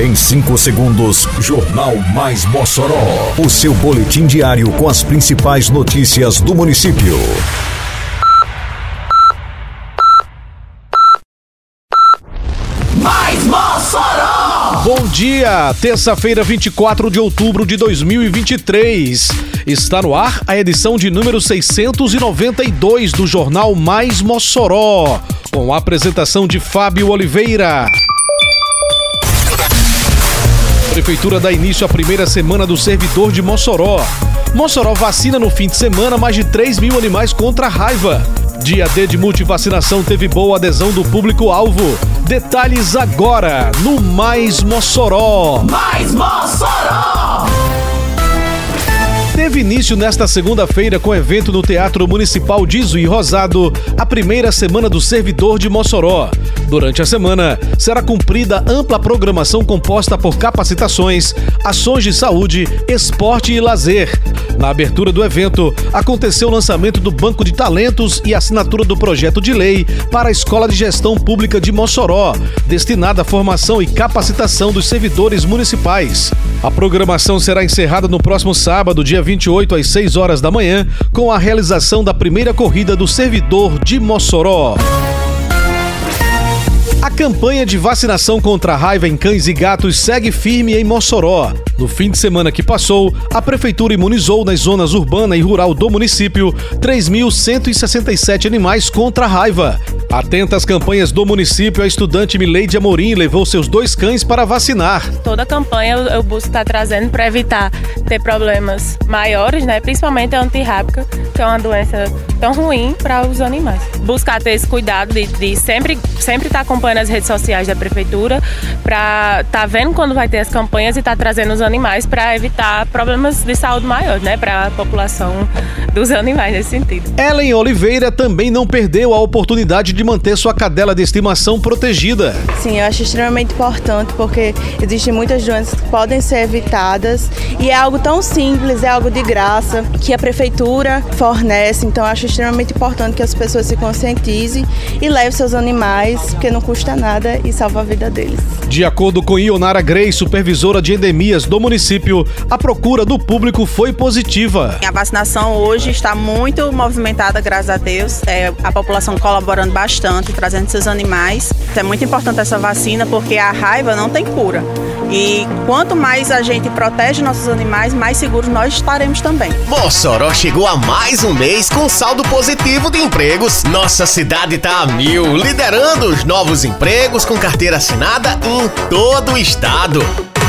Em 5 segundos, Jornal Mais Mossoró. O seu boletim diário com as principais notícias do município. Mais Mossoró! Bom dia, terça-feira, 24 de outubro de 2023. Está no ar a edição de número 692 do Jornal Mais Mossoró, com a apresentação de Fábio Oliveira. Prefeitura dá início à primeira semana do servidor de Mossoró. Mossoró vacina no fim de semana mais de 3 mil animais contra a raiva. Dia D de multivacinação teve boa adesão do público-alvo. Detalhes agora no Mais Mossoró. Mais Mossoró! Teve início nesta segunda-feira com evento no Teatro Municipal de Zuí Rosado, a primeira semana do servidor de Mossoró. Durante a semana, será cumprida ampla programação composta por capacitações, ações de saúde, esporte e lazer. Na abertura do evento, aconteceu o lançamento do Banco de Talentos e assinatura do projeto de lei para a Escola de Gestão Pública de Mossoró, destinada à formação e capacitação dos servidores municipais. A programação será encerrada no próximo sábado, dia 28, às 6 horas da manhã, com a realização da primeira corrida do servidor de Mossoró. A campanha de vacinação contra a raiva em cães e gatos segue firme em Mossoró. No fim de semana que passou, a prefeitura imunizou nas zonas urbana e rural do município 3.167 animais contra a raiva. Atenta às campanhas do município, a estudante Mileide Amorim levou seus dois cães para vacinar. Toda a campanha eu, eu busco estar trazendo para evitar ter problemas maiores, né? Principalmente a antirrábica, que é uma doença tão ruim para os animais. Buscar ter esse cuidado de, de sempre sempre estar acompanhando as redes sociais da prefeitura para estar tá vendo quando vai ter as campanhas e estar tá trazendo os animais para evitar problemas de saúde maiores, né? Para a população dos animais nesse sentido. Ellen Oliveira também não perdeu a oportunidade de manter sua cadela de estimação protegida. Sim, eu acho extremamente importante porque existem muitas doenças que podem ser evitadas e é algo tão simples, é algo de graça que a prefeitura fornece. Então, eu acho extremamente importante que as pessoas se conscientizem e levem seus animais, porque não custa nada e salva a vida deles. De acordo com Ionara Grey, supervisora de endemias do município, a procura do público foi positiva. A vacinação hoje está muito movimentada, graças a Deus. É, a população colaborando bastante, trazendo seus animais. É muito importante essa vacina porque a raiva não tem cura. E quanto mais a gente protege nossos animais, mais seguros nós estaremos também. Mossoró chegou a mais um mês com saldo positivo de empregos. Nossa cidade está a mil, liderando os novos empregos com carteira assinada em todo o estado.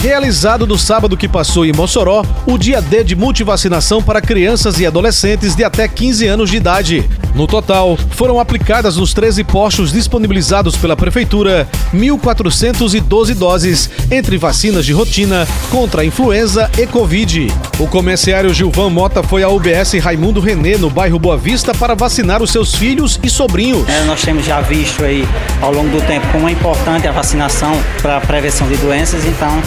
Realizado no sábado que passou em Mossoró, o dia D de multivacinação para crianças e adolescentes de até 15 anos de idade. No total, foram aplicadas nos 13 postos disponibilizados pela Prefeitura 1.412 doses, entre vacinas de rotina contra a influenza e Covid. O comerciário Gilvan Mota foi à UBS Raimundo Renê, no bairro Boa Vista, para vacinar os seus filhos e sobrinhos. É, nós temos já visto aí, ao longo do tempo, como é importante a vacinação para a prevenção de doenças, então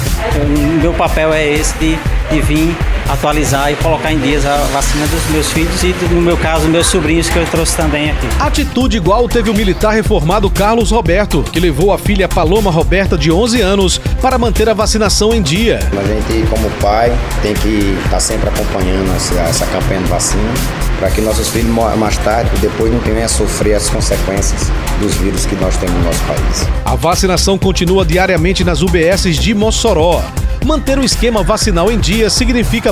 o meu papel é esse de, de vir atualizar e colocar em dias a vacina dos meus filhos e, no meu caso, meus sobrinhos que eu trouxe também aqui. Atitude igual teve o militar reformado Carlos Roberto, que levou a filha Paloma Roberta, de 11 anos, para manter a vacinação em dia. A gente, como pai, tem que estar sempre acompanhando essa, essa campanha de vacina para que nossos filhos mais tarde, depois não tenham a sofrer as consequências dos vírus que nós temos no nosso país. A vacinação continua diariamente nas UBSs de Mossoró. Manter o esquema vacinal em dia significa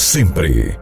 sempre.